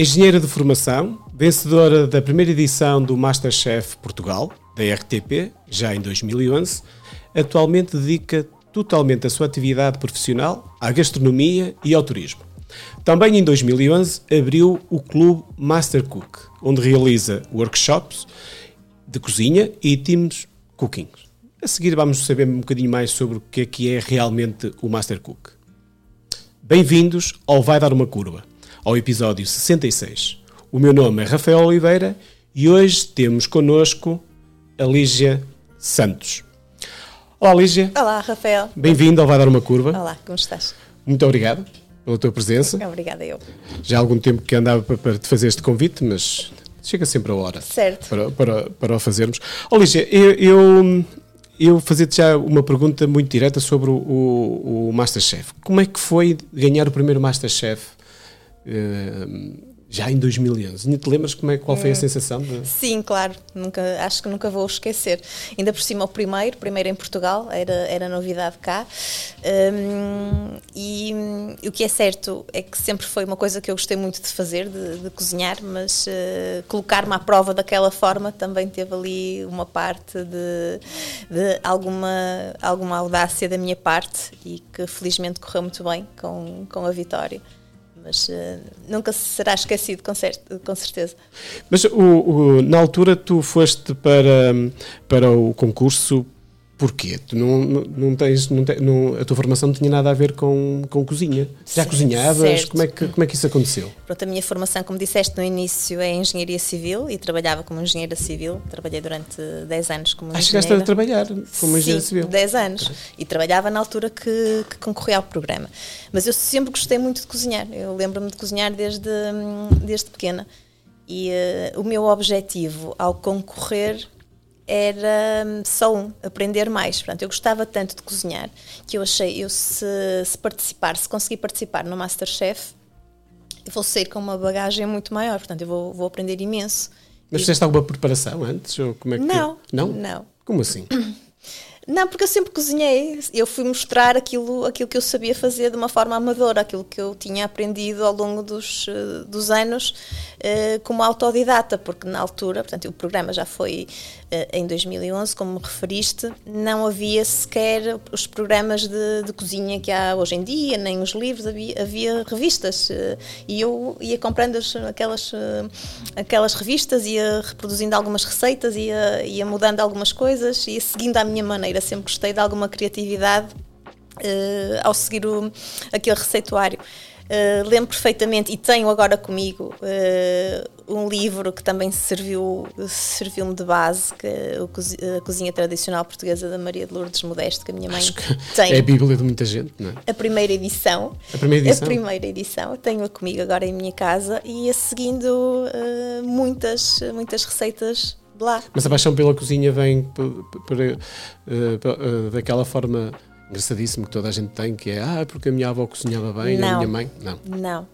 Engenheira de formação, vencedora da primeira edição do Masterchef Portugal, da RTP, já em 2011, atualmente dedica totalmente a sua atividade profissional à gastronomia e ao turismo. Também em 2011 abriu o Clube Master Cook, onde realiza workshops de cozinha e teams cooking. A seguir vamos saber um bocadinho mais sobre o que é que é realmente o Master Cook. Bem-vindos ao Vai Dar Uma Curva, ao episódio 66. O meu nome é Rafael Oliveira e hoje temos connosco a Lígia Santos. Olá Lígia. Olá Rafael. Bem-vindo ao Vai Dar Uma Curva. Olá, como estás? Muito obrigado pela tua presença. Obrigada eu. Já há algum tempo que andava para, te fazer este convite, mas chega sempre a hora Certo. para, para, para o fazermos. Ó Lígia, eu, eu, eu fazia-te já uma pergunta muito direta sobre o, o, o Masterchef. Como é que foi ganhar o primeiro Masterchef já em 2011? Ainda te lembras como é, qual foi a sensação? De... Sim, claro, nunca, acho que nunca vou esquecer. Ainda por cima o primeiro, primeiro em Portugal, era, era novidade cá. Hum, e, e o que é certo é que sempre foi uma coisa que eu gostei muito de fazer, de, de cozinhar, mas uh, colocar-me à prova daquela forma também teve ali uma parte de, de alguma, alguma audácia da minha parte e que felizmente correu muito bem com, com a vitória. Mas uh, nunca será esquecido, com, cer com certeza. Mas o, o, na altura tu foste para, para o concurso Porquê? Tu não, não, tens, não te, não, a tua formação não tinha nada a ver com, com cozinha. Já certo, cozinhavas? Como é, que, como é que isso aconteceu? Pronto, a minha formação, como disseste no início, é engenharia civil e trabalhava como engenheira civil. Trabalhei durante 10 anos como ah, engenheira. chegaste a trabalhar como engenheira civil? 10 anos. E trabalhava na altura que, que concorria ao programa. Mas eu sempre gostei muito de cozinhar. Eu lembro-me de cozinhar desde, desde pequena. E uh, o meu objetivo ao concorrer era hum, só um, aprender mais. Portanto, eu gostava tanto de cozinhar que eu achei, eu se, se participar, se conseguir participar no Masterchef, eu vou sair com uma bagagem muito maior, portanto, eu vou, vou aprender imenso. Mas fizeste alguma preparação antes? Ou como é que não, não. Não? Como assim? Não, porque eu sempre cozinhei. Eu fui mostrar aquilo, aquilo que eu sabia fazer de uma forma amadora, aquilo que eu tinha aprendido ao longo dos, eh, dos anos uh, como autodidata, porque na altura, portanto, o programa já foi em 2011, como referiste, não havia sequer os programas de, de, cozinha que há hoje em dia, nem os livros, havia, havia revistas. Uh, e eu ia comprando as, aquelas, aquelas revistas, ia reproduzindo algumas receitas, ia, ia mudando algumas coisas, ia seguindo à minha maneira sempre gostei de alguma criatividade uh, ao seguir o, aquele receituário. Uh, lembro perfeitamente e tenho agora comigo uh, um livro que também serviu serviu-me de base que é a cozinha tradicional portuguesa da Maria de Lourdes Modesto que a minha mãe tem é a bíblia de muita gente não é? a primeira edição a primeira edição a primeira edição tenho-a comigo agora em minha casa e ia seguindo uh, muitas muitas receitas de lá. Mas a paixão pela cozinha vem por, por, uh, daquela forma engraçadíssima que toda a gente tem, que é ah, porque a minha avó cozinhava bem, não, a minha mãe. Não. Não.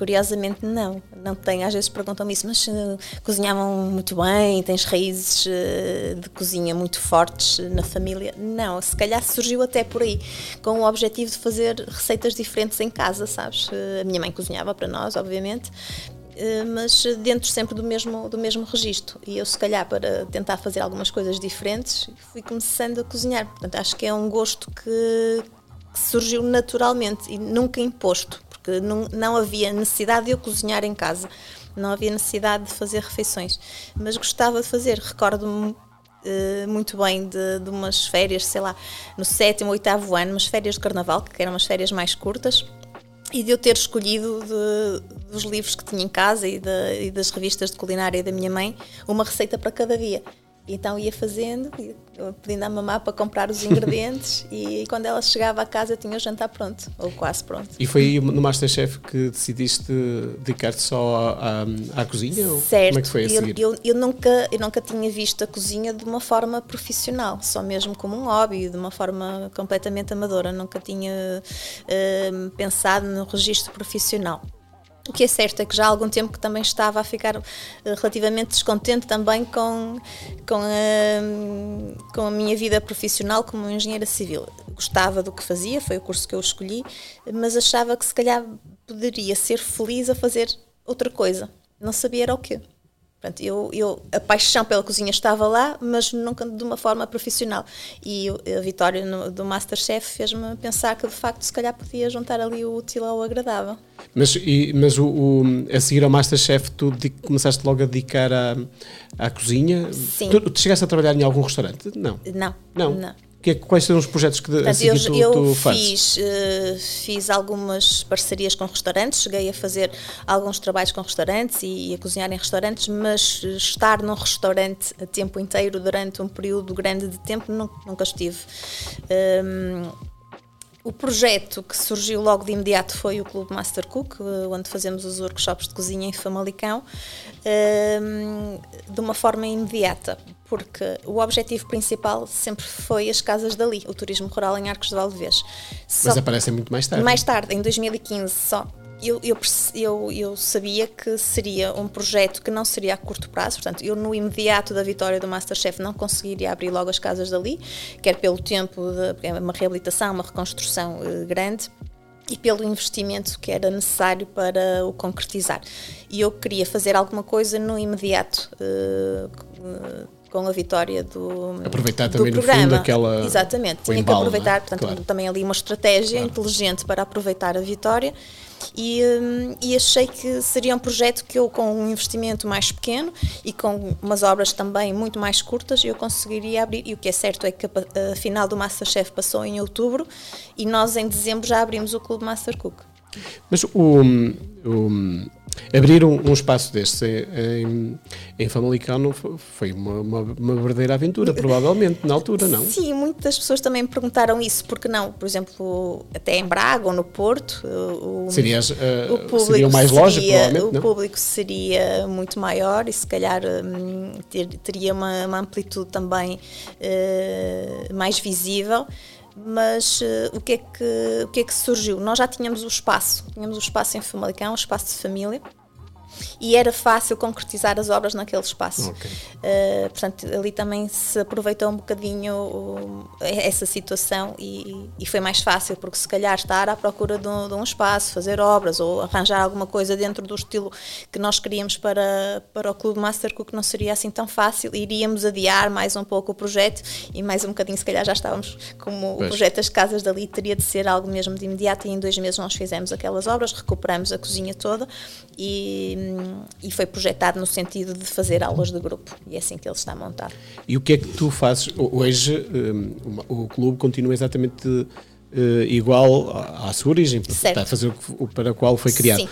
Curiosamente, não. Não tem. Às vezes perguntam-me isso, mas uh, cozinhavam muito bem, tens raízes uh, de cozinha muito fortes na família. Não, se calhar surgiu até por aí, com o objetivo de fazer receitas diferentes em casa, sabes? Uh, a minha mãe cozinhava para nós, obviamente, eh, mas dentro sempre do mesmo, do mesmo registro. E eu, se calhar, para tentar fazer algumas coisas diferentes, fui começando a cozinhar. Portanto, acho que é um gosto que, que surgiu naturalmente e nunca imposto, porque não, não havia necessidade de eu cozinhar em casa, não havia necessidade de fazer refeições, mas gostava de fazer. Recordo-me Uh, muito bem de, de, umas férias, sei lá, no sétimo, oitavo ano, umas férias de carnaval, que eram umas férias mais curtas, e de eu ter escolhido de, dos livros que tinha em casa e, de, e, das revistas de culinária da minha mãe uma receita para cada dia. Então ia fazendo, pedindo à mamá para comprar os ingredientes e quando ela chegava a casa eu tinha o jantar pronto, ou quase pronto. E foi aí no Masterchef que decidiste dedicar-te só à, à, à cozinha? Certo, como é que foi a seguir? Eu, eu, eu, nunca, eu nunca tinha visto a cozinha de uma forma profissional, só mesmo como um hobby, de uma forma completamente amadora. Nunca tinha uh, pensado no registro profissional. O que é certo é que já há algum tempo que também estava a ficar eh, relativamente descontente também com, com, a, com a minha vida profissional como engenheira civil. Gostava do que fazia, foi o curso que eu escolhi, mas achava que se calhar poderia ser feliz a fazer outra coisa. Não sabia era o quê. Portanto, eu, eu, a paixão pela cozinha estava lá, mas nunca de uma forma profissional. E a vitória no, do Masterchef fez-me pensar que, de facto, se calhar podia juntar ali o útil ao agradável. Mas, e, mas o, o, a seguir ao Masterchef, tu de, começaste logo a dedicar à, à cozinha? Sim. Tu, tu chegaste a trabalhar em algum restaurante? Não. Não. Não. não. Que, é quais são os projetos que Portanto, assim, eu, tu, eu tu fiz, uh, fiz algumas parcerias com restaurantes, cheguei a fazer alguns trabalhos com restaurantes e, e, a cozinhar em restaurantes, mas estar num restaurante a tempo inteiro durante um período grande de tempo nunca, nunca estive. Um, o projeto que surgiu logo de imediato foi o Clube Master Cook, eh, onde fazemos os workshops de cozinha em Famalicão, ehm, de uma forma imediata, porque o objetivo principal sempre foi as casas dali, o turismo rural em Arcos de Valdevez. Mas aparecem muito mais tarde. Mais tarde, em 2015 só eu, eu, eu, eu, sabia que seria um projeto que não seria a curto prazo, portanto, eu no imediato da vitória do Masterchef não conseguiria abrir logo as casas dali, quer pelo tempo de é uma reabilitação, uma reconstrução uh, grande e pelo investimento que era necessário para o concretizar. E eu queria fazer alguma coisa no imediato. Uh, com a vitória do aproveitar do também programa. no fundo aquela exatamente tinha embalo, que aproveitar é? portanto claro. também ali uma estratégia claro. inteligente para aproveitar a vitória e, hum, e, achei que seria um projeto que eu, com um investimento mais pequeno e com umas obras também muito mais curtas, eu conseguiria abrir. E o que é certo é que a, a final do Masterchef passou em outubro e nós em dezembro já abrimos o Clube Master Cook. Mas o, o abrir um, um, espaço deste em, em Famalicão foi uma, uma, uma, verdadeira aventura, provavelmente, na altura, não? Sim, muitas pessoas também me perguntaram isso, porque não, por exemplo, até em Braga ou no Porto, o, Serias, uh, o público seria mais lógico, provavelmente, O não? público seria muito maior e se calhar um, ter, teria uma, uma, amplitude também uh, mais visível mas uh, o, que é que, o que é que surgiu? Nós já tínhamos o espaço, tínhamos o espaço em Famalicão, o espaço de família, e era fácil concretizar as obras naquele espaço. Okay. Uh, portanto, ali também se aproveitou um bocadinho uh, essa situação e, e, foi mais fácil, porque se calhar estar à procura de um, de um, espaço, fazer obras ou arranjar alguma coisa dentro do estilo que nós queríamos para, para o Clube Master Cook não seria assim tão fácil. Iríamos adiar mais um pouco o projeto e mais um bocadinho, se calhar já estávamos como pois. o projeto das casas dali teria de ser algo mesmo de imediato e em dois meses nós fizemos aquelas obras, recuperamos a cozinha toda e e foi projetado no sentido de fazer aulas de grupo e é assim que ele está montado. E o que é que tu fazes hoje? Um, o clube continua exatamente uh, igual à, sua origem, certo. está a fazer o para o qual foi criado. Sim.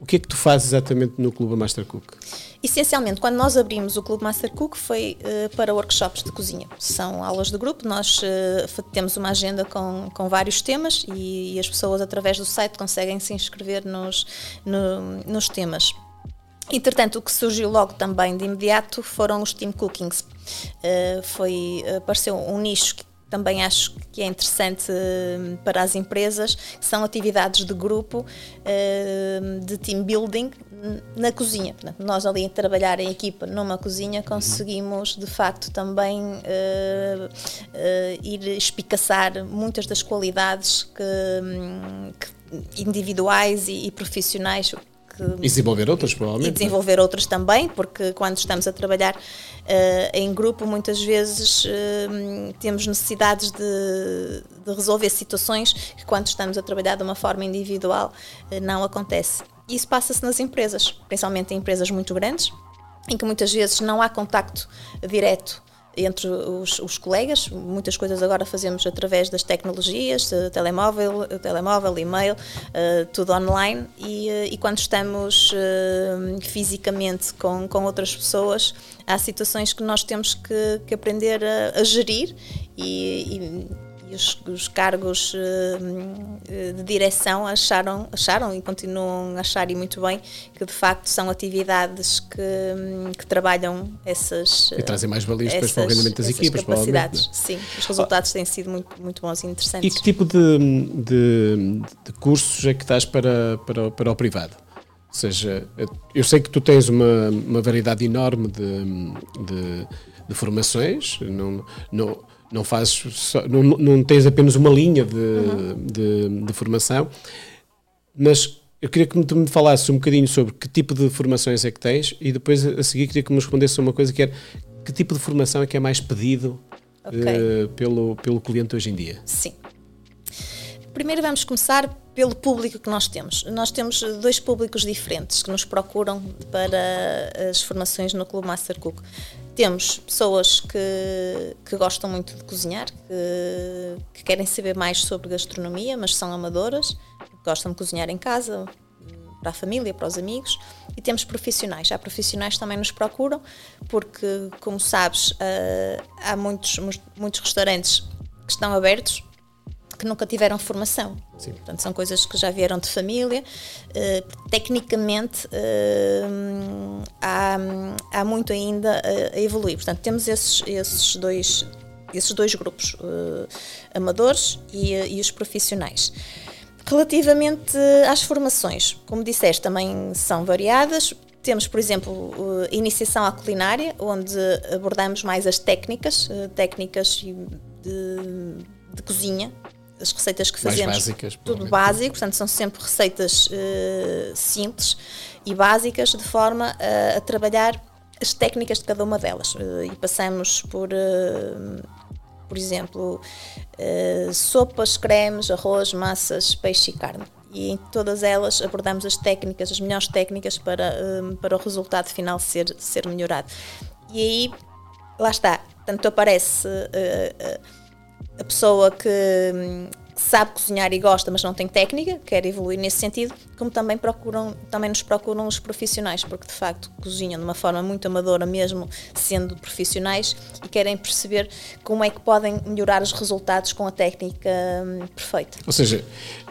O que é que tu fazes exatamente no Clube Master Cook? Essencialmente, quando nós abrimos o Clube Master Cook foi uh, para workshops de cozinha. São aulas de grupo, nós uh, temos uma agenda com, com vários temas e, e, as pessoas através do site conseguem se inscrever nos, no, nos temas. Entretanto, o que surgiu logo também de imediato foram os team cookings. Uh, foi, apareceu um nicho que também acho que é interessante uh, para as empresas, são atividades de grupo, uh, de team building na cozinha. Nós ali a trabalhar em equipa numa cozinha conseguimos de facto também ir espicaçar muitas das qualidades que, hum, que individuais e, e profissionais e desenvolver outras, provavelmente. E desenvolver outras também, porque quando estamos a trabalhar uh, em grupo, muitas vezes uh, temos necessidades de, de, resolver situações que, quando estamos a trabalhar de uma forma individual, uh, não acontece. Isso passa-se nas empresas, principalmente em empresas muito grandes, em que muitas vezes não há contacto direto entre os, os, colegas. Muitas coisas agora fazemos através das tecnologias, telemóvel, telemóvel e-mail, uh, tudo online. E, uh, e quando estamos uh, fisicamente com, com outras pessoas, há situações que nós temos que, que aprender a, a gerir e, e os, os cargos uh, de direção acharam, acharam e continuam a achar e muito bem que de facto são atividades que, hum, que trabalham essas e trazem mais valias essas, para o rendimento das equipas capacidades. Sim, os resultados têm sido muito, muito bons e interessantes. E que tipo de, de, de cursos é que estás para, para, para o privado? Ou seja, eu sei que tu tens uma, uma variedade enorme de, de, de formações, não, não, não fazes só, não, não tens apenas uma linha de, uhum. de, de, formação, mas eu queria que tu me falasses um bocadinho sobre que tipo de formações é que tens e depois a seguir queria que me respondesse uma coisa que era que tipo de formação é que é mais pedido okay. uh, pelo, pelo cliente hoje em dia? Sim. Primeiro vamos começar pelo público que nós temos. Nós temos dois públicos diferentes que nos procuram para as formações no Clube Master Cook. Temos pessoas que, que gostam muito de cozinhar, que, que querem saber mais sobre gastronomia, mas são amadoras, gostam de cozinhar em casa, para a família, para os amigos, e temos profissionais. Há profissionais que também nos procuram, porque, como sabes, há muitos, muitos restaurantes que estão abertos que nunca tiveram formação. Sim. Portanto, são coisas que já vieram de família. Uh, tecnicamente, uh, há, há muito ainda a, a, evoluir. Portanto, temos esses, esses, dois, esses dois grupos, uh, amadores e, e os profissionais. Relativamente às formações, como disseste, também são variadas. Temos, por exemplo, iniciação à culinária, onde abordamos mais as técnicas, técnicas de, de cozinha, as receitas que fazemos. Mais básicas. Tudo básico, portanto, são sempre receitas uh, simples e básicas, de forma a, a, trabalhar as técnicas de cada uma delas. Uh, e passamos por, uh, por exemplo, sopas, cremes, arroz, massas, peixe e carne. E em todas elas abordamos as técnicas, as melhores técnicas para, para o resultado final ser, ser melhorado. E aí, lá está, tanto aparece a pessoa que hum, sabe cozinhar e gosta, mas não tem técnica, quer evoluir nesse sentido, como também procuram, também nos procuram os profissionais, porque de facto cozinham de uma forma muito amadora, mesmo sendo profissionais, e querem perceber como é que podem melhorar os resultados com a técnica hum, perfeita. Ou seja,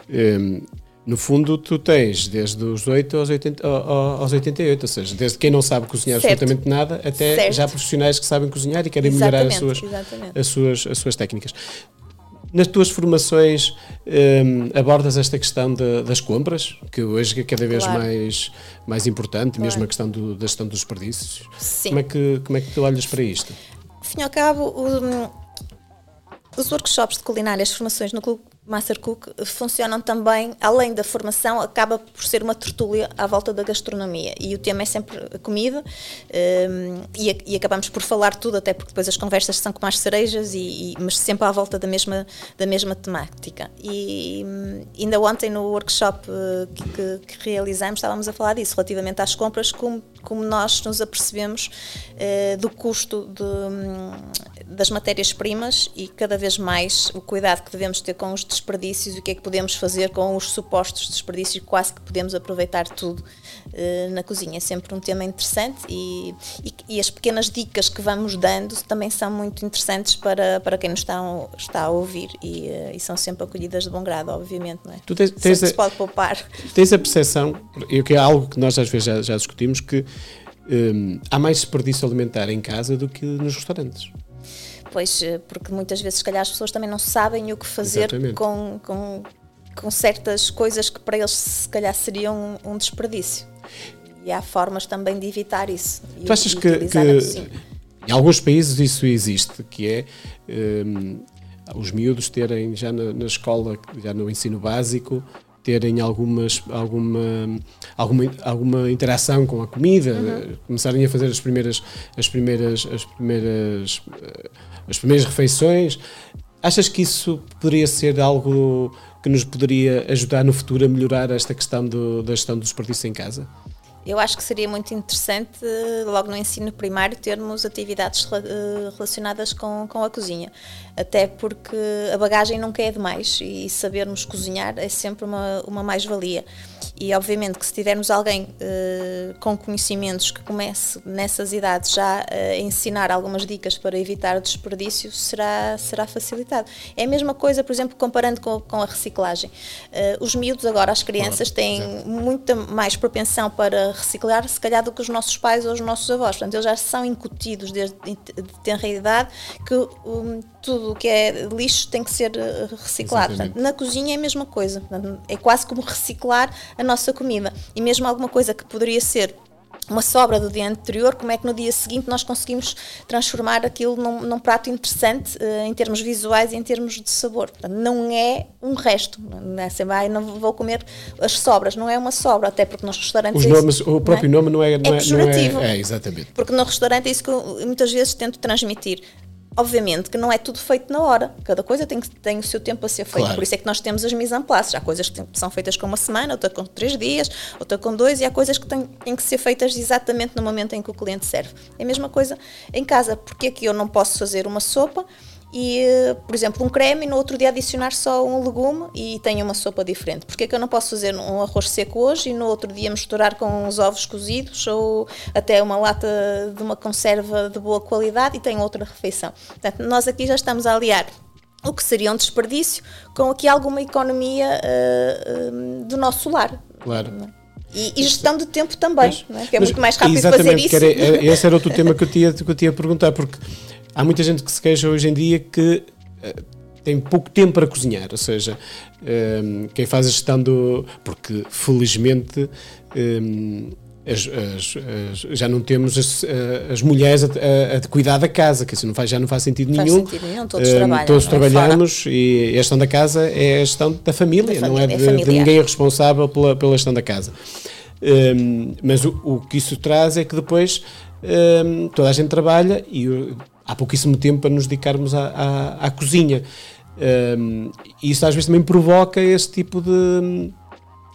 hum, no fundo, tu tens desde os 8 aos, 80, aos 88, ou seja, desde quem não sabe cozinhar certo. absolutamente nada até certo. já profissionais que sabem cozinhar e querem exatamente, melhorar as suas, as, suas, as suas técnicas. Nas tuas formações um, abordas esta questão de, das compras, que hoje é cada vez claro. mais, mais importante, claro. mesmo a questão do, da gestão dos desperdícios. Sim. Como é, que, como é que tu olhas para isto? Fim e ao cabo, um, os workshops de culinária, as formações no Clube Master Cook funcionam também, além da formação, acaba por ser uma tertúlia à volta da gastronomia. E o tema é sempre a comida, um, e, e, acabamos por falar tudo, até porque depois as conversas são como as cerejas, e, e, mas sempre à volta da mesma, da mesma temática. E um, ainda ontem, no workshop uh, que, que, que, realizamos, estávamos a falar disso, relativamente às compras, como, como nós nos apercebemos uh, do custo de, um, das matérias-primas e cada vez mais o cuidado que devemos ter com os desperdícios e o que é que podemos fazer com os supostos desperdícios, quase que podemos aproveitar tudo uh, na cozinha. É sempre um tema interessante e, e, e, as pequenas dicas que vamos dando também são muito interessantes para, para quem nos está, está a ouvir e, uh, e são sempre acolhidas de bom grado, obviamente. Não é? Tu tens, tens a, se pode poupar. Tens a percepção, e que é algo que nós às vezes já, já discutimos, que um, há mais desperdício alimentar em casa do que nos restaurantes. Pois, eh, porque muitas vezes, se calhar, as pessoas também não sabem o que fazer com, com, com, certas coisas que para eles, se calhar, seriam um, um desperdício. E há formas também de evitar isso. Tu achas que, que em alguns países isso existe, que é um, os miúdos terem já na, na escola, já no ensino básico, terem algumas, alguma, alguma, alguma interação com a comida, uhum. começarem a fazer as primeiras, as primeiras, as primeiras, eh, as primeiras refeições. Achas que isso poderia ser algo que nos poderia ajudar no futuro a melhorar esta questão do, da gestão do desperdício em casa? Eu acho que seria muito interessante, logo no ensino primário, termos atividades eh, relacionadas com, com a cozinha. Até porque a bagagem nunca é demais e sabermos cozinhar é sempre uma, uma mais-valia. E obviamente que se tivermos alguém uh, com conhecimentos que comece nessas idades já a ensinar algumas dicas para evitar o desperdício, será, será facilitado. É a mesma coisa, por exemplo, comparando com, com a reciclagem. Uh, os miúdos agora, as crianças, têm muita mais propensão para reciclar, se calhar, do que os nossos pais ou os nossos avós. Portanto, eles já são incutidos desde de tenra idade que um, tudo o que é lixo tem que ser eh, reciclado. Portanto, na cozinha é a mesma coisa. Portanto, é quase como reciclar a nossa comida. E mesmo alguma coisa que poderia ser uma sobra do dia anterior, como é que no dia seguinte nós conseguimos transformar aquilo num, num prato interessante uh, em termos visuais e em termos de sabor. Portanto, não é um resto. Não é assim, vai, não vou comer as sobras, não é uma sobra, até porque nos restaurantes. Os nomes, o próprio não é? nome não é, não é, é, não é, é, exatamente. Porque no restaurante é isso que eu muitas vezes tento transmitir. Obviamente que não é tudo feito na hora, cada coisa tem, tem o seu tempo a ser feito. Claro. Por isso é que nós temos as mise en place. Há coisas que são feitas com uma semana, outra com três dias, outra com dois, e há coisas que têm, têm que ser feitas exatamente no momento em que o cliente serve. É a mesma coisa em casa. Porque é que eu não posso fazer uma sopa? E, por exemplo, um creme e no outro dia adicionar só um legume e tenho uma sopa diferente. Porque é que eu não posso fazer um arroz seco hoje e no outro dia misturar com uns ovos cozidos ou até uma lata de uma conserva de boa qualidade e tenho outra refeição? Portanto, nós aqui já estamos a aliar o que seria um desperdício com aqui alguma economia uh, uh, do nosso lar. Claro. E, e, gestão de tempo também, mas, é? que é muito mais rápido fazer isso. Era, esse era outro tema que eu tinha, que eu tinha a perguntar, porque há muita gente que se queixa hoje em dia que uh, tem pouco tempo para cozinhar, ou seja, ehm, quem faz a gestão do. Porque felizmente. Ehm, as, as, as, já não temos as, eh, mulheres a, a, a, cuidar da casa, que isso não faz, já não faz sentido faz nenhum. Sentido nenhum. Todos, um, trabalham, todos é? trabalhamos e a gestão da casa é a gestão da família, da não é, de, é de, ninguém responsável pela, pela gestão da casa. Um, mas o, o, que isso traz é que depois um, toda a gente trabalha e há pouquíssimo tempo para nos dedicarmos à, à, à cozinha. Um, e isso às vezes também provoca esse tipo de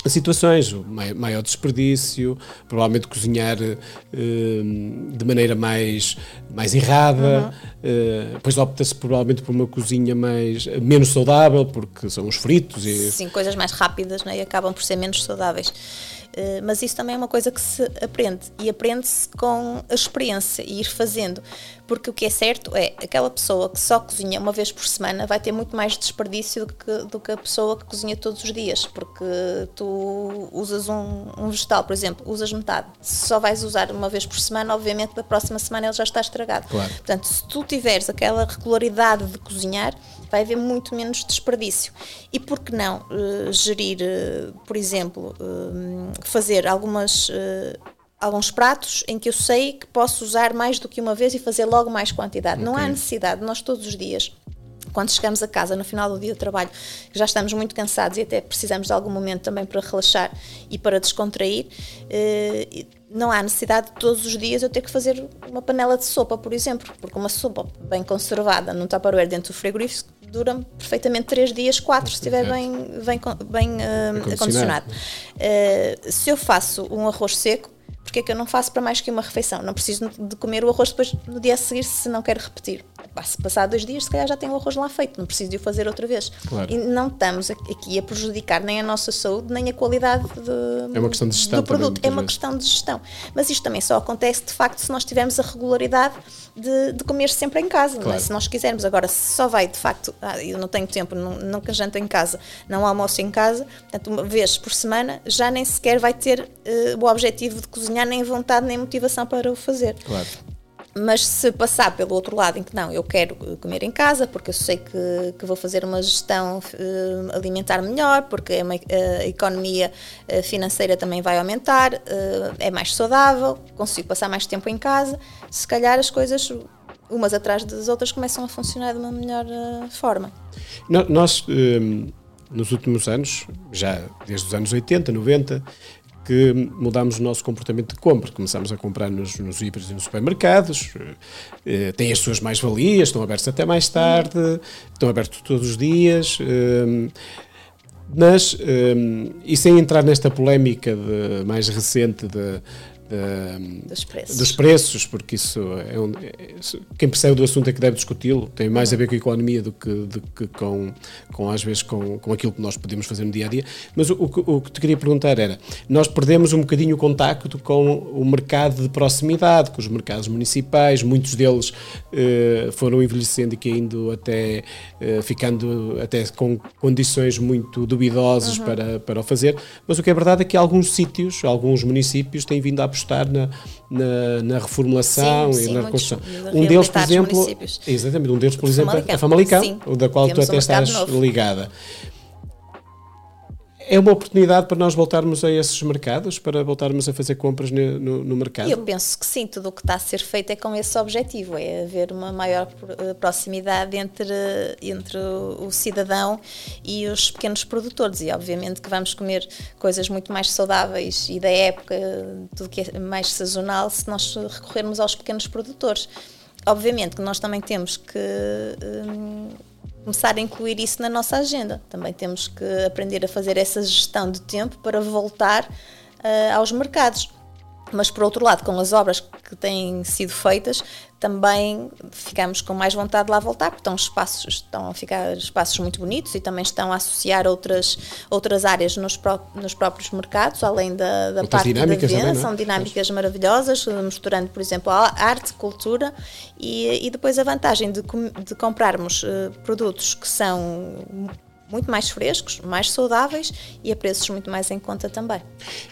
situações, maior desperdício, provavelmente cozinhar uh, de maneira mais, mais errada, uhum. uh, depois opta-se provavelmente por uma cozinha mais, menos saudável, porque são os fritos. E... Sim, coisas mais rápidas né, e acabam por ser menos saudáveis. Eh, mas isso também é uma coisa que se aprende e aprende-se com a experiência e ir fazendo. Porque o que é certo é aquela pessoa que só cozinha uma vez por semana vai ter muito mais desperdício do que, do que a pessoa que cozinha todos os dias. Porque tu usas um, um vegetal, por exemplo, usas metade. Se só vais usar uma vez por semana, obviamente na próxima semana ele já está estragado. Claro. Portanto, se tu tiveres aquela regularidade de cozinhar, vai haver muito menos desperdício. E por que não uh, gerir, uh, por exemplo, uh, fazer algumas alguns pratos em que eu sei que posso usar mais do que uma vez e fazer logo mais quantidade. Okay. Não há necessidade, nós todos os dias quando chegamos a casa no final do dia de trabalho, já estamos muito cansados e até precisamos de algum momento também para relaxar e para descontrair, eh, não há necessidade de todos os dias eu ter que fazer uma panela de sopa, por exemplo, porque uma sopa bem conservada num tupperware dentro do frigorífico dura perfeitamente 3 dias, 4 se estiver bem, bem, bem uh, acondicionado. Uh, se eu faço um arroz seco, porque é que eu não faço para mais que uma refeição? Não preciso de comer o arroz depois no dia a seguir se não quero repetir. Passar dois dias, se calhar já tenho o arroz lá feito, não preciso de o fazer outra vez. Claro. E não estamos aqui a prejudicar nem a nossa saúde, nem a qualidade de, é uma questão de gestão do produto. Também, é uma vezes. questão de gestão. Mas isto também só acontece de facto se nós tivermos a regularidade de, de comer sempre em casa. É? Claro. Se nós quisermos, agora, se só vai de facto, ah, eu não tenho tempo, não, nunca janto em casa, não almoço em casa, portanto, uma vez por semana, já nem sequer vai ter uh, o objetivo de cozinhar, nem vontade, nem motivação para o fazer. Claro. Mas se passar pelo outro lado, em que não, eu quero comer em casa, porque eu sei que, que vou fazer uma gestão uh, alimentar melhor, porque a, a economia uh, financeira também vai aumentar, uh, é mais saudável, consigo passar mais tempo em casa, se calhar as coisas, umas atrás das outras, começam a funcionar de uma melhor forma. Nós, nos últimos anos, já desde os anos 80, 90, que mudámos o nosso comportamento de compra. Começámos a comprar nos, nos híbridos e nos supermercados, eh, têm as suas mais-valias, estão abertos até mais tarde, estão abertos todos os dias. Eh, mas, eh, e sem entrar nesta polémica de, mais recente de, dos, preços. dos, preços. porque isso é um, é, quem percebe do assunto é que deve discuti-lo, tem mais a ver com a economia do que, do que com, com, às vezes, com, com aquilo que nós podemos fazer no dia a dia. Mas o, o, o que te queria perguntar era: nós perdemos um bocadinho o contacto com o mercado de proximidade, com os mercados municipais, muitos deles eh, foram envelhecendo e caindo até eh, ficando até com condições muito duvidosas uhum. para, para o fazer. Mas o que é verdade é que alguns sítios, alguns municípios têm vindo a apostar na, na, na reformulação sim, e sim, na reconstrução. Um deles, por exemplo, exatamente, um deles, por exemplo, Famalicão. a Famalicão, sim, da qual tu até estás ligada. É uma oportunidade para nós voltarmos a esses mercados, para voltarmos a fazer compras no, no, no mercado? Eu penso que sim, tudo o que está a ser feito é com esse objetivo, é haver uma maior eh, proximidade entre, entre o cidadão e os pequenos produtores e obviamente que vamos comer coisas muito mais saudáveis e da época, tudo que é mais sazonal, se nós recorrermos aos pequenos produtores. Obviamente que nós também temos que hum, começar a incluir isso na nossa agenda. Também temos que aprender a fazer essa gestão de tempo para voltar uh, aos mercados. Mas, por outro lado, com as obras que têm sido feitas, também ficamos com mais vontade de lá voltar, porque estão, espaços, estão a ficar espaços muito bonitos e também estão a associar outras, outras áreas nos, pró nos próprios mercados, além da, da parte da venda. Também, é? São dinâmicas maravilhosas, misturando, por exemplo, arte, cultura e, e depois a vantagem de, de comprarmos uh, produtos que são muito mais frescos, mais saudáveis e a preços muito mais em conta também.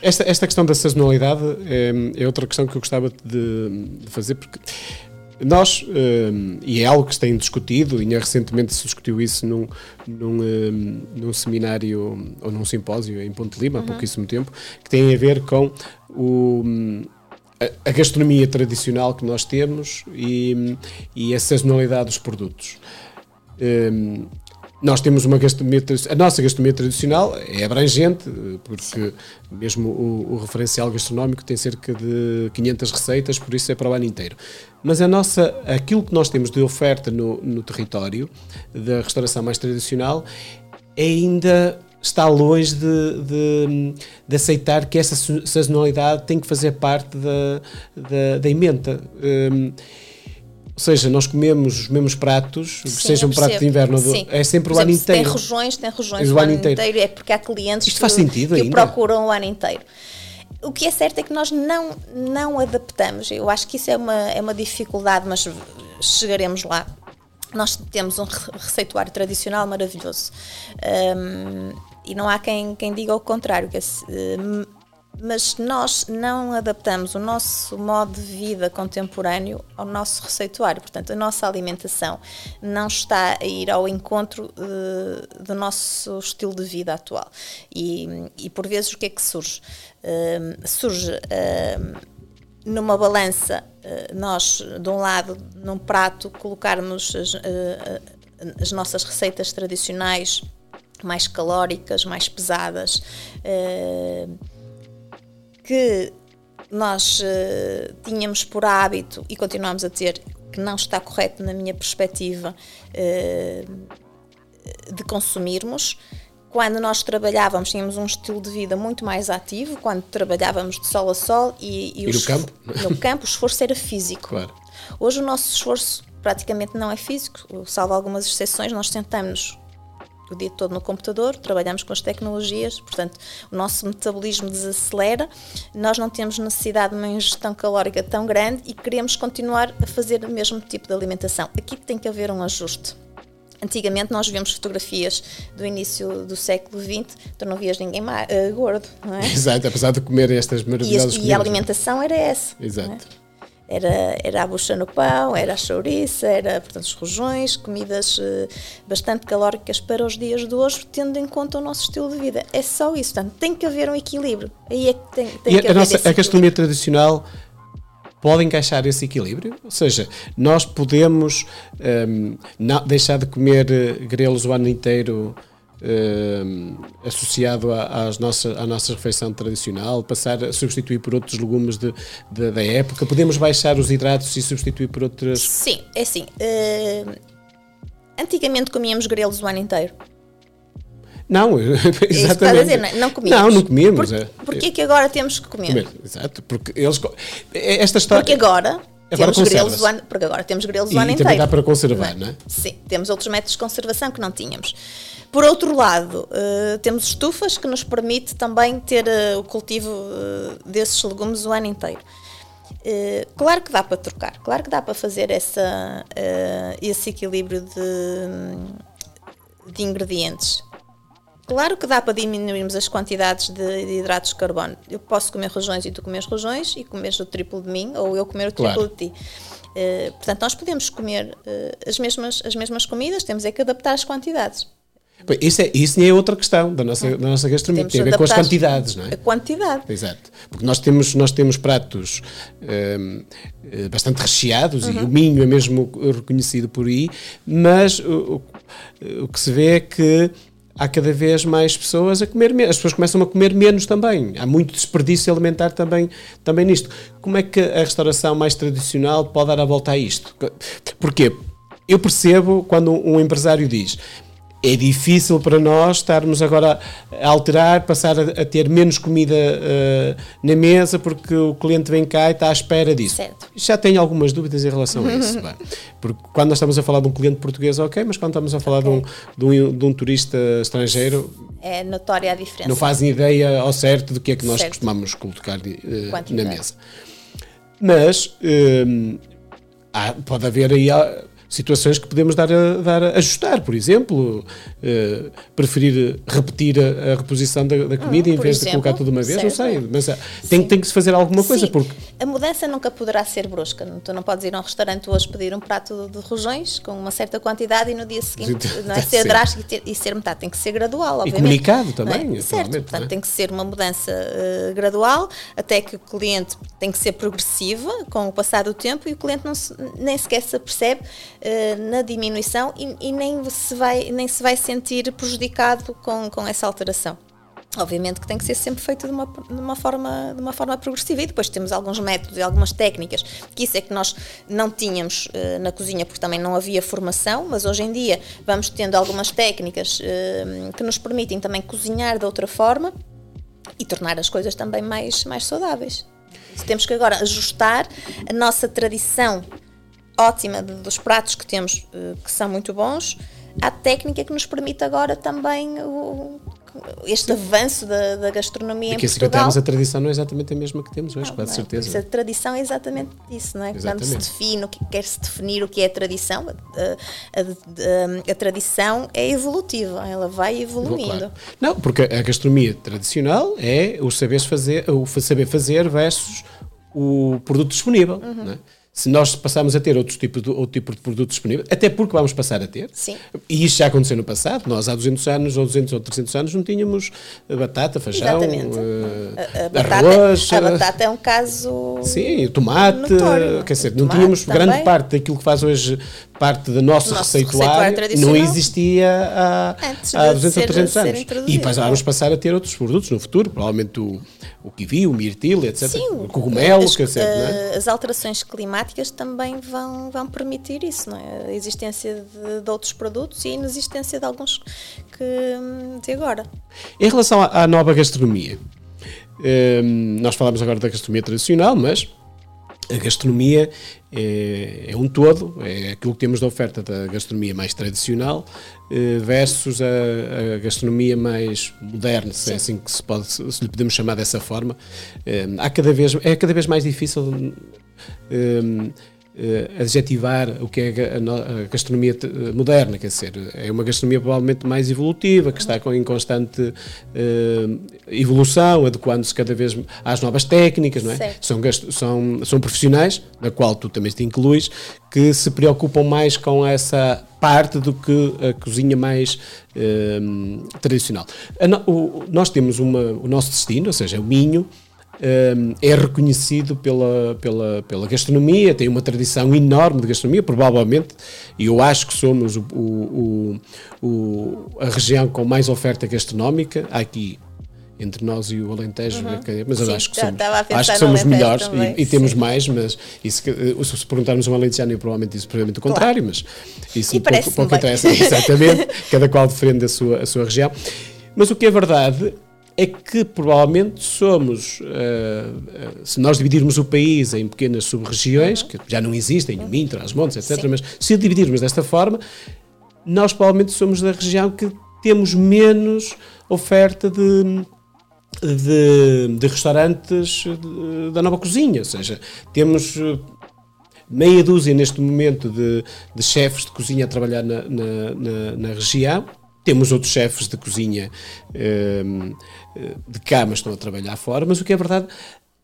Esta, esta questão da sazonalidade é, é outra questão que eu gostava de, de fazer, porque nós, e é algo que se tem discutido, e recentemente se discutiu isso num, num, num seminário ou num simpósio em Ponte Lima, há uhum. pouquíssimo tempo, que tem a ver com o, a, a gastronomia tradicional que nós temos e, e a sazonalidade dos produtos. Nós temos uma gastronomia, a nossa gastronomia tradicional é abrangente, porque mesmo o, o, referencial gastronómico tem cerca de 500 receitas, por isso é para o ano inteiro. Mas a nossa, aquilo que nós temos de oferta no, no território da restauração mais tradicional ainda está longe de, de, de, aceitar que essa sazonalidade tem que fazer parte da, da, da emenda. Um, ou seja, nós comemos os mesmos pratos, Sim, seja um prato de inverno, Sim. é sempre o ano inteiro. Tem regiões, tem regiões o ano inteiro. inteiro. É porque há clientes Isto que, faz sentido que ainda? procuram o ano inteiro. O que é certo é que nós não, não adaptamos. Eu acho que isso é uma, é uma dificuldade, mas chegaremos lá. Nós temos um receituário tradicional maravilhoso. Um, e não há quem, quem diga o contrário. Que, um, mas nós não adaptamos o nosso modo de vida contemporâneo ao nosso receituário. Portanto, a nossa alimentação não está a ir ao encontro uh, do nosso estilo de vida atual. E, e por vezes o que é que surge? Uh, surge uh, numa balança, nós, de um lado, num prato, colocarmos as, as nossas receitas tradicionais mais calóricas, mais pesadas que nós uh, tínhamos por hábito e continuamos a ter, que não está correto na minha perspectiva, uh, de consumirmos. Quando nós trabalhávamos, tínhamos um estilo de vida muito mais ativo, quando trabalhávamos de sol a sol e, e, e no, campo? no campo o esforço era físico. Claro. Hoje o nosso esforço praticamente não é físico, salvo algumas exceções, nós tentamos o dia todo no computador, trabalhamos com as tecnologias, portanto, o nosso metabolismo desacelera, nós não temos necessidade de uma ingestão calórica tão grande e queremos continuar a fazer o mesmo tipo de alimentação. Aqui tem que haver um ajuste. Antigamente nós vemos fotografias do início do século XX, tu não vias ninguém mais, uh, gordo, não é? Exato, apesar de comer estas maravilhosas e, e a alimentação era essa. Exato. Era, era a bucha no pão, era a chouriça, era, portanto, os rojões, comidas uh, bastante calóricas para os dias de hoje, tendo em conta o nosso estilo de vida. É só isso, portanto, tem que haver um equilíbrio. Aí é que tem, tem e que a, haver nossa, a gastronomia tradicional pode encaixar esse equilíbrio? Ou seja, nós podemos um, ehm, não, deixar de comer eh, grelos o ano inteiro uh, associado às nossa, à nossa refeição tradicional, passar a substituir por outros legumes de, de, da época? Podemos baixar os hidratos e substituir por outras? Sim, é assim. Uh, antigamente comíamos grelos o ano inteiro. Não, exatamente. Dizer, não, não comíamos. Não, não comíamos. Por, é. Porquê que agora temos que comer? comer? Exato, porque eles. É, esta história. Porque agora Agora temos grelos o ano, porque agora temos grelos o ano inteiro. E também dá para conservar, não é? Sim, temos outros métodos de conservação que não tínhamos. Por outro lado, uh, temos estufas que nos permite também ter uh, o cultivo uh, desses legumes o ano inteiro. claro que dá para trocar, claro que dá para fazer essa, esse equilíbrio de, de ingredientes. Claro que dá para diminuirmos as quantidades de, de, hidratos de carbono. Eu posso comer rojões e tu comes rojões e comes o triplo de mim, ou eu comer o triplo claro. de ti. Uh, portanto, nós podemos comer uh, as, mesmas, as mesmas comidas, temos é que adaptar as quantidades. Isso, é, isso é outra questão da nossa, da nossa gastronomia, tem a ver com as quantidades, não é? A quantidade. Exato. Porque nós temos, nós temos pratos um, eh, bastante recheados uhum. e o Minho é mesmo reconhecido por aí, mas o, o, o que se vê é que há cada vez mais pessoas a comer menos. As pessoas começam a comer menos também. Há muito desperdício alimentar também, também nisto. Como é que a restauração mais tradicional pode dar a volta a isto? Porquê? Eu percebo quando um empresário diz é difícil para nós estarmos agora a alterar, passar a, a ter menos comida uh, na mesa porque o cliente vem cá e está à espera disso. Certo. Já tenho algumas dúvidas em relação a isso. porque quando nós estamos a falar de um cliente português, ok, mas quando estamos a falar okay. de, um, de, um, de, um, turista estrangeiro. É notória a diferença. Não fazem ideia ao certo do que é que nós certo. costumamos colocar uh, na mesa. Mas uh, há, pode haver aí situações que podemos dar a, dar a ajustar, por exemplo, uh, preferir repetir a, a reposição da, da comida hum, em vez exemplo, de colocar tudo uma vez, certo. não sei, mas uh, tem, tem que se fazer alguma coisa Sim. porque a mudança nunca poderá ser brusca. Tu não podes ir a um restaurante hoje pedir um prato de rojões com uma certa quantidade e no dia seguinte não é ser drástico e, ter, e, ser metade, tem que ser gradual, obviamente. E comunicado também. É? Certo, portanto é? tem que ser uma mudança uh, gradual até que o cliente tem que ser progressiva com o passar do tempo e o cliente não se, nem sequer se apercebe uh, na diminuição e, e, nem, se vai, nem se vai sentir prejudicado com, com essa alteração. Obviamente que tem que ser sempre feito de uma, de uma, forma, de uma forma progressiva. E depois temos alguns métodos e algumas técnicas, que isso é que nós não tínhamos uh, na cozinha, porque também não havia formação, mas hoje em dia vamos tendo algumas técnicas uh, que nos permitem também cozinhar de outra forma e tornar as coisas também mais, mais saudáveis. Temos que agora ajustar a nossa tradição ótima dos pratos que temos, uh, que são muito bons, à técnica que nos permite agora também o, este avanço da, da gastronomia Porque em Portugal. a tradição não é exatamente a mesma que temos hoje, não, com não, certeza. A tradição é exatamente isso, não é? Exatamente. Quando se define, o que quer-se definir o que é a tradição, a, a, a, a, tradição é evolutiva, ela vai evoluindo. Claro. Não, porque a gastronomia tradicional é o saber fazer, o saber fazer versus o produto disponível, uhum. não é? Se nós passarmos a ter outro tipo, de, outro tipo de produto disponível, até porque vamos passar a ter, Sim. e isto já aconteceu no passado, nós há 200 anos, ou 200 ou 300 anos, não tínhamos batata, feijão, uh, a, a batata, arroz... A eh, batata é um caso Sim, tomate, notório, quer dizer, não tínhamos também. grande parte daquilo que faz hoje parte do nosso, nosso receituário, não existia há, há 200 ou 300 anos. E vamos passar a ter outros produtos no futuro, provavelmente o, o kiwi, o mirtilo, etc. Sim, o cogumelo, as, quer dizer, é? as alterações climáticas também vão, vão permitir isso, não é? A existência de, de outros produtos e a inexistência de alguns que de agora. Em relação à, à nova gastronomia, hum, nós falamos agora da gastronomia tradicional, mas a gastronomia é, é, um todo, é aquilo que temos da oferta da gastronomia mais tradicional eh, versus a, a, gastronomia mais moderna, se é assim que se, pode, se lhe podemos chamar dessa forma. Eh, há cada vez, é cada vez mais difícil eh, uh, adjetivar o que é a, a, gastronomia moderna, quer dizer, é uma gastronomia provavelmente mais evolutiva, que está em constante uh, evolução, adequando-se cada vez às novas técnicas, não é? São, são, são profissionais, na qual tu também te incluís, que se preocupam mais com essa parte do que a cozinha mais uh, tradicional. A, o, nós temos uma, o nosso destino, ou seja, o Minho, é reconhecido pela, pela, pela gastronomia, tem uma tradição enorme de gastronomia, provavelmente, e eu acho que somos o, o, o, a região com mais oferta gastronómica. Aqui entre nós e o Alentejo, uhum. mas eu Sim, acho que somos, acho que somos melhores e, e, temos mais, mas isso, se perguntarmos a um alentejano, eu provavelmente disse provavelmente o contrário, claro. mas isso e pouco, pouco interessa, exatamente, cada qual defende a sua, a sua região. Mas o que é verdade é que provavelmente somos, uh, uh, se nós dividirmos o país em pequenas sub-regiões, que já não existem, o Minho, Trás-Montes, etc., Sim. mas se o dividirmos desta forma, nós provavelmente somos da região que temos menos oferta de, de, de restaurantes da nova cozinha, ou seja, temos eh, meia dúzia neste momento de, de chefes de cozinha a trabalhar na, na, na, na região, temos outros chefes de cozinha ehm, de cá, mas estão a trabalhar fora, mas o que é verdade,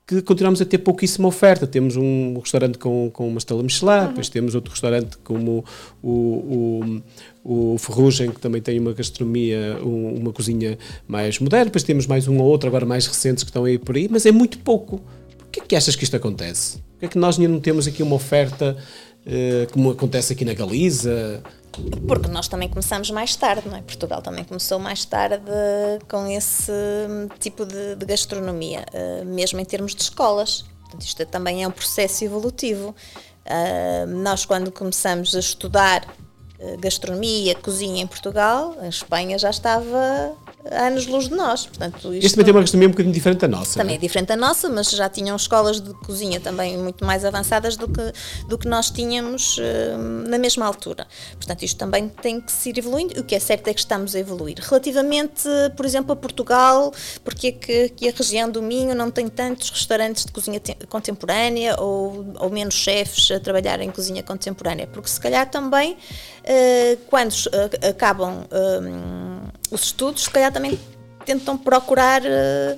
que continuamos a ter pouquíssima oferta. Temos um restaurante com, com uma estrela Michelin, depois temos outro restaurante como o, o, o Ferrugem, que também tem uma gastronomia, um, uma cozinha mais moderna, depois temos mais um ou outro, agora mais recentes, que estão aí por aí, mas é muito pouco. Por que é que achas que isto acontece? Por que é que nós ainda não temos aqui uma oferta uh, como acontece aqui na Galiza? Porque nós também começamos mais tarde, não é? Portugal também começou mais tarde com esse tipo de, de gastronomia, uh, mesmo em termos de escolas. Portanto, isto também é um processo evolutivo. Uh, nós, quando começamos a estudar uh, gastronomia, cozinha em Portugal, a Espanha já estava anos-luz de nós. Portanto, isto este também tem uma gastronomia um bocadinho diferente da nossa. Também é? é diferente da nossa, mas já tinham escolas de cozinha também muito mais avançadas do que, do que nós tínhamos uh, na mesma altura. Portanto, isto também tem que se ir evoluindo. O que é certo é que estamos a evoluir. Relativamente, por exemplo, a Portugal, porque é que, que a região do Minho não tem tantos restaurantes de cozinha contemporânea ou, ou menos chefes a trabalhar em cozinha contemporânea? Porque se calhar também, uh, quando uh, acabam os estudos, se calhar também tentam procurar uh,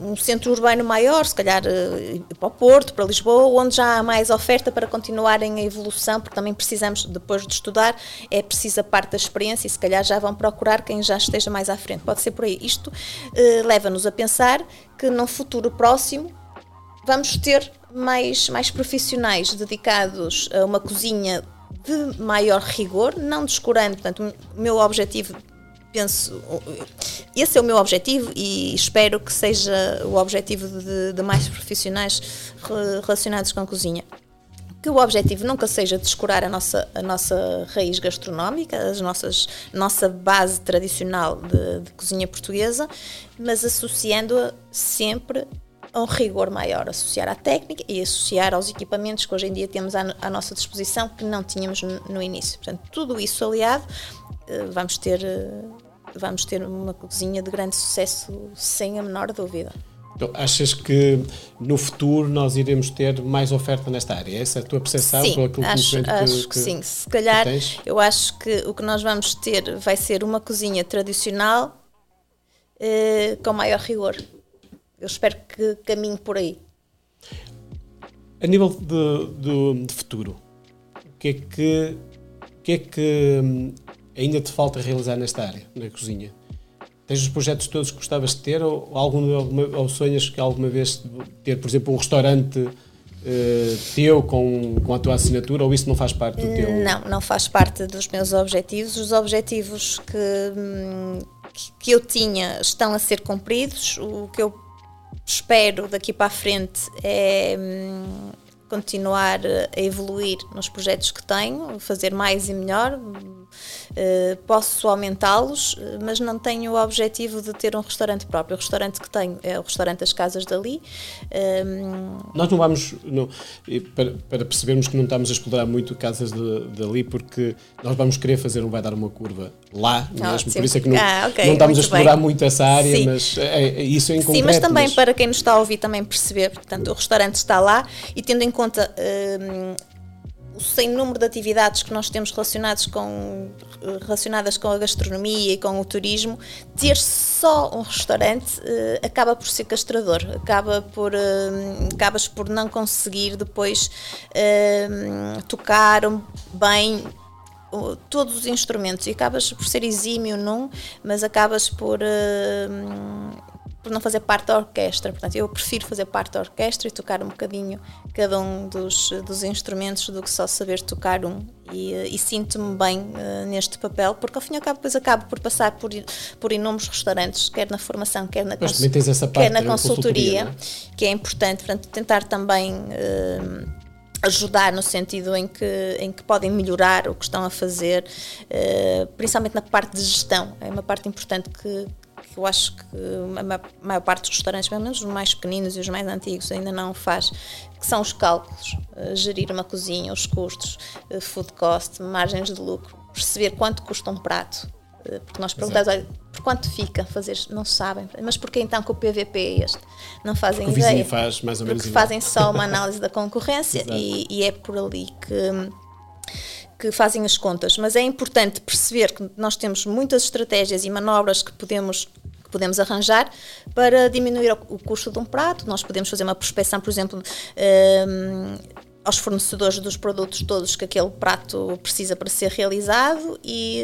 um centro urbano maior, se calhar uh, para o Porto, para Lisboa, onde já há mais oferta para continuarem a evolução, porque também precisamos, depois de estudar, é preciso a parte da experiência e se calhar já vão procurar quem já esteja mais à frente. Pode ser por aí. Isto uh, leva-nos a pensar que num futuro próximo vamos ter mais, mais profissionais dedicados a uma cozinha de maior rigor, não descurando, portanto, o meu objetivo penso, esse é o meu objetivo e espero que seja o objetivo de, de mais profissionais relacionados com a cozinha que o objetivo nunca seja descurar a nossa, a nossa raiz gastronómica, as nossas, nossa base tradicional de, de cozinha portuguesa, mas associando-a sempre a um rigor maior, associar à técnica e associar aos equipamentos que hoje em dia temos à, à nossa disposição que não tínhamos no, no início. Portanto, tudo isso aliado, eh, vamos ter eh, vamos ter uma cozinha de grande sucesso, sem a menor dúvida. Então, achas que no futuro nós iremos ter mais oferta nesta área? Essa é a tua percepção? Sim, acho, que, acho que, que, sim. Se calhar, eu acho que o que nós vamos ter vai ser uma cozinha tradicional eh, com maior rigor. Eu espero que caminhe por aí. A nível de, de, de futuro, o que é que, que, é que hum, ainda te falta realizar nesta área, na cozinha? Tens os projetos todos que gostavas de ter ou, algum, alguma, ou sonhas que alguma vez ter, por exemplo, um restaurante uh, teu com, com a tua assinatura ou isso não faz parte do teu? Não, não faz parte dos meus objetivos. Os objetivos que, hum, que eu tinha estão a ser cumpridos. O que eu espero daqui para a frente é hum, continuar a evoluir nos projetos que tenho, fazer mais e melhor. Uh, posso aumentá-los, mas não tenho o objetivo de ter um restaurante próprio. O restaurante que tenho é o restaurante das Casas dali. Ehm, Nós não vamos, não, para, para, percebermos que não estamos a explorar muito Casas dali, porque nós vamos querer fazer um Vai Dar Uma Curva lá ah, mesmo, por isso é que não, ah, okay, não estamos a explorar bem. muito essa área, sim. mas é, é, isso em concreto. Sim, mas também mas... para quem nos está a ouvir também perceber, portanto, o restaurante está lá e tendo em conta uh, o sem número de atividades que nós temos relacionadas com, relacionadas com a gastronomia e com o turismo, ter só um restaurante uh, acaba por ser castrador, acaba por, uh, acabas por não conseguir depois uh, tocar bem todos os instrumentos. E acabas por ser exímio num, mas acabas por por não fazer parte da orquestra. Portanto, eu prefiro fazer parte da orquestra e tocar um bocadinho cada um dos, dos instrumentos do que só saber tocar um. E, eh, e sinto-me bem uh, neste papel, porque ao fim e ao cabo depois acabo por passar por, por inúmeros restaurantes, quer na formação, quer na, cons quer na consultoria, consultoria é? que é importante, portanto, tentar também. Uh, ajudar no sentido em que, em que podem melhorar o que estão a fazer, principalmente na parte de gestão. É uma parte importante que, que eu acho que a maior parte dos restaurantes, pelo menos os mais pequeninos e os mais antigos, ainda não faz, que são os cálculos, uh, gerir uma cozinha, os custos, uh, food cost, margens de lucro, perceber quanto custa um prato. Uh, porque nós perguntamos, olha, por quanto fica fazer, não sabem, mas por que então que o PVP é este? Não fazem porque ideia. Faz mais ou menos porque fazem só uma análise da concorrência e, e é por ali que que fazem as contas, mas é importante perceber que nós temos muitas estratégias e manobras que podemos podemos arranjar para diminuir o custo de um prato. Nós podemos fazer uma prospecção, por exemplo, um, aos fornecedores dos produtos todos que aquele prato precisa para ser realizado e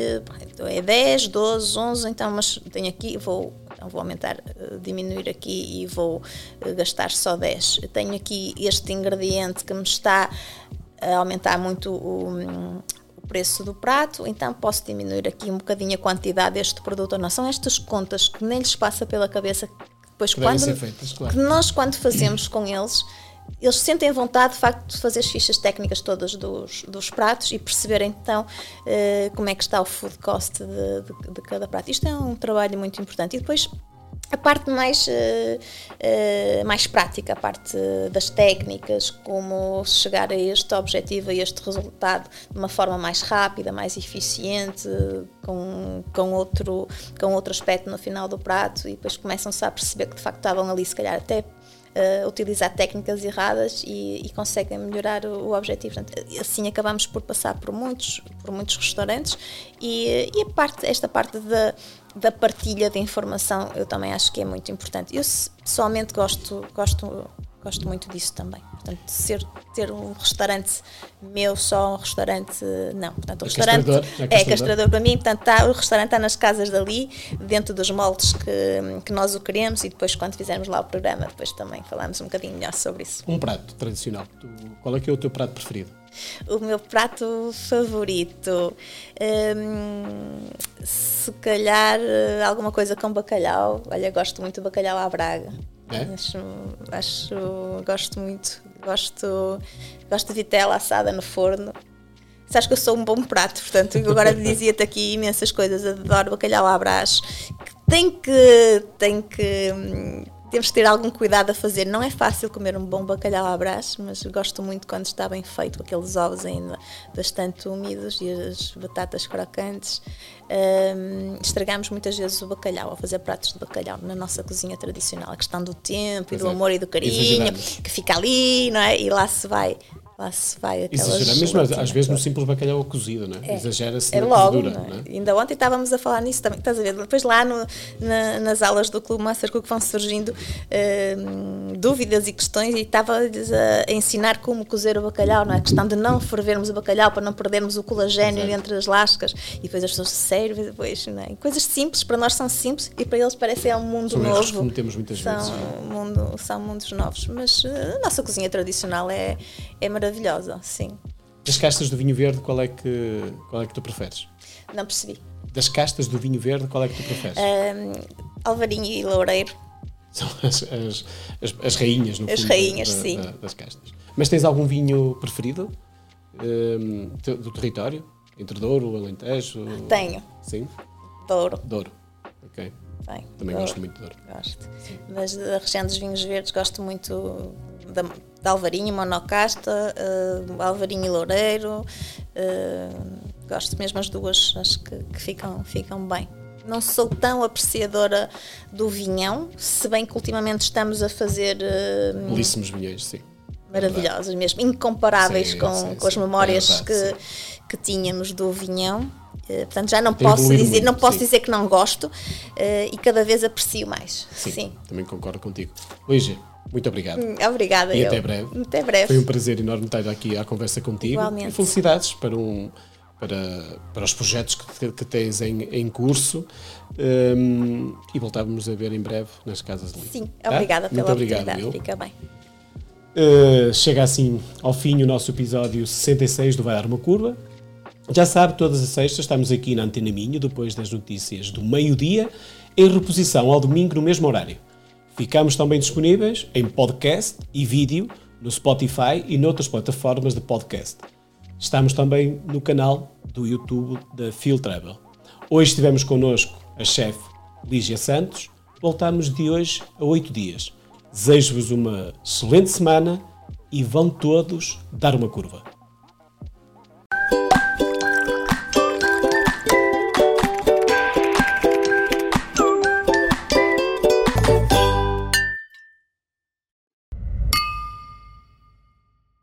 então é 10, 12, 11, então mas tenho aqui, vou, então vou aumentar, eh, diminuir aqui e vou eh, gastar só 10. Eu tenho aqui este ingrediente que me está a aumentar muito o, o preço do prato, então posso diminuir aqui um bocadinho a quantidade deste produto ou não. São estas contas que nem lhes passa pela cabeça depois quando, feitas, claro. que nós quando fazemos com eles eles sentem vontade de facto de fazer as fichas técnicas todas dos, dos pratos e perceber então uh, como é que está o food cost de, de, de, cada prato. Isto é um trabalho muito importante. E depois a parte mais, uh, uh, mais prática, a parte das técnicas, como chegar a este objetivo, a este resultado de uma forma mais rápida, mais eficiente, com, com, outro, com outro aspecto no final do prato, e depois começam-se a perceber que de facto estavam ali, se calhar até uh, utilizar técnicas erradas e, e conseguem melhorar o, o, objetivo. Portanto, assim acabamos por passar por muitos, por muitos restaurantes e, e a parte, esta parte da, da partilha de informação eu também acho que é muito importante. Eu pessoalmente gosto, gosto gosto muito disso também. Portanto, ser, ter um restaurante meu, só um restaurante, não. Portanto, o é restaurante castrador, é, é castrador para mim, portanto, tá, o restaurante está nas casas dali, dentro dos moldes que, que nós o queremos e depois, quando fizermos lá o programa, depois também falamos um bocadinho melhor sobre isso. Um prato tradicional. Qual é que é o teu prato preferido? O meu prato favorito, hum, se calhar eh, alguma coisa com bacalhau. Olha, gosto muito de bacalhau à Braga. É? Acho, acho, gosto muito. Gosto, gosto de vitela assada no forno. Sabes que eu sou um bom prato, portanto, agora dizia-te aqui imensas coisas. Adoro bacalhau à brás. Que tem que, tem que hum, temos que ter algum cuidado a fazer. Não é fácil comer um bom bacalhau à brás, mas gosto muito quando está bem feito, aqueles ovos ainda bastante úmidos e as batatas crocantes. Um, estragamos muitas vezes o bacalhau ao fazer pratos de bacalhau na nossa cozinha tradicional. A questão do tempo e do amor e do carinho que fica ali, não é? E lá se vai lá se vai Exagerar, mesmo às vezes no simples bacalhau cozido, não é? é Exagera-se é na logo, cozedura, não é? Não é? Ainda ontem estávamos a falar nisso também, estás a ver? Depois lá no, na, nas aulas do Clube Master Cook vão surgindo uh, dúvidas e questões e estava a, a, ensinar como cozer o bacalhau, não é? A questão de não fervermos o bacalhau para não perdermos o colagênio Exato. entre as lascas e depois as pessoas, sério, depois, não é? Coisas simples, para nós são simples e para eles parece é um mundo são novo. São cometemos muitas são vezes. Mundo, são mundos novos, mas uh, a nossa cozinha tradicional é, é maravilhosa, sim. Das castas do vinho verde, qual é que, qual é que tu preferes? Não percebi. Das castas do vinho verde, qual é que tu preferes? Um, alvarinho e loureiro. São as, as, as, as rainhas, no as fundo, rainhas, da, sim. Da, das castas. Mas tens algum vinho preferido um, do território? Entre Douro, Alentejo? Tenho. Sim? Douro. Douro, ok. Tenho. Também Douro. gosto muito de Douro. Gosto. Sim. Mas da região dos vinhos verdes gosto muito da, da Alvarinho, Monocasta, uh, Alvarinho e Loureiro. Uh, gosto mesmo as duas, acho que, que, ficam, ficam bem. Não sou tão apreciadora do vinhão, se bem que ultimamente estamos a fazer. Uh, Belíssimos vinhões, sim. Maravilhosos mesmo, incomparáveis sim, com, sim, com as memórias é verdade, que, que tínhamos do vinhão. Uh, portanto, já não Tem posso dizer, muito, não posso dizer que não gosto uh, e cada vez aprecio mais. Sim, também concordo contigo. Luísa, muito obrigado. Hum, obrigada. E eu. até breve. Até breve. Foi um prazer enorme estar aqui à conversa contigo. Igualmente. E felicidades para, um, para, para os projetos que, que tens em, em curso. Um, e voltávamos a ver em breve nas casas de livro. Sim, tá? obrigada pela Muito obrigado, oportunidade. Fica bem. Uh, chega assim ao fim o nosso episódio 66 do Vai Dar Uma Curva. Já sabe, todas as sextas estamos aqui na Antena Minho, depois das notícias do meio-dia, em reposição ao domingo no mesmo horário. Ficamos também disponíveis em podcast e vídeo no Spotify e noutras plataformas de podcast. Estamos também no canal do YouTube da Phil Travel. Hoje estivemos connosco a chefe Lígia Santos. Voltamos de hoje a oito dias. Desejo-vos uma excelente semana e vão todos dar uma curva.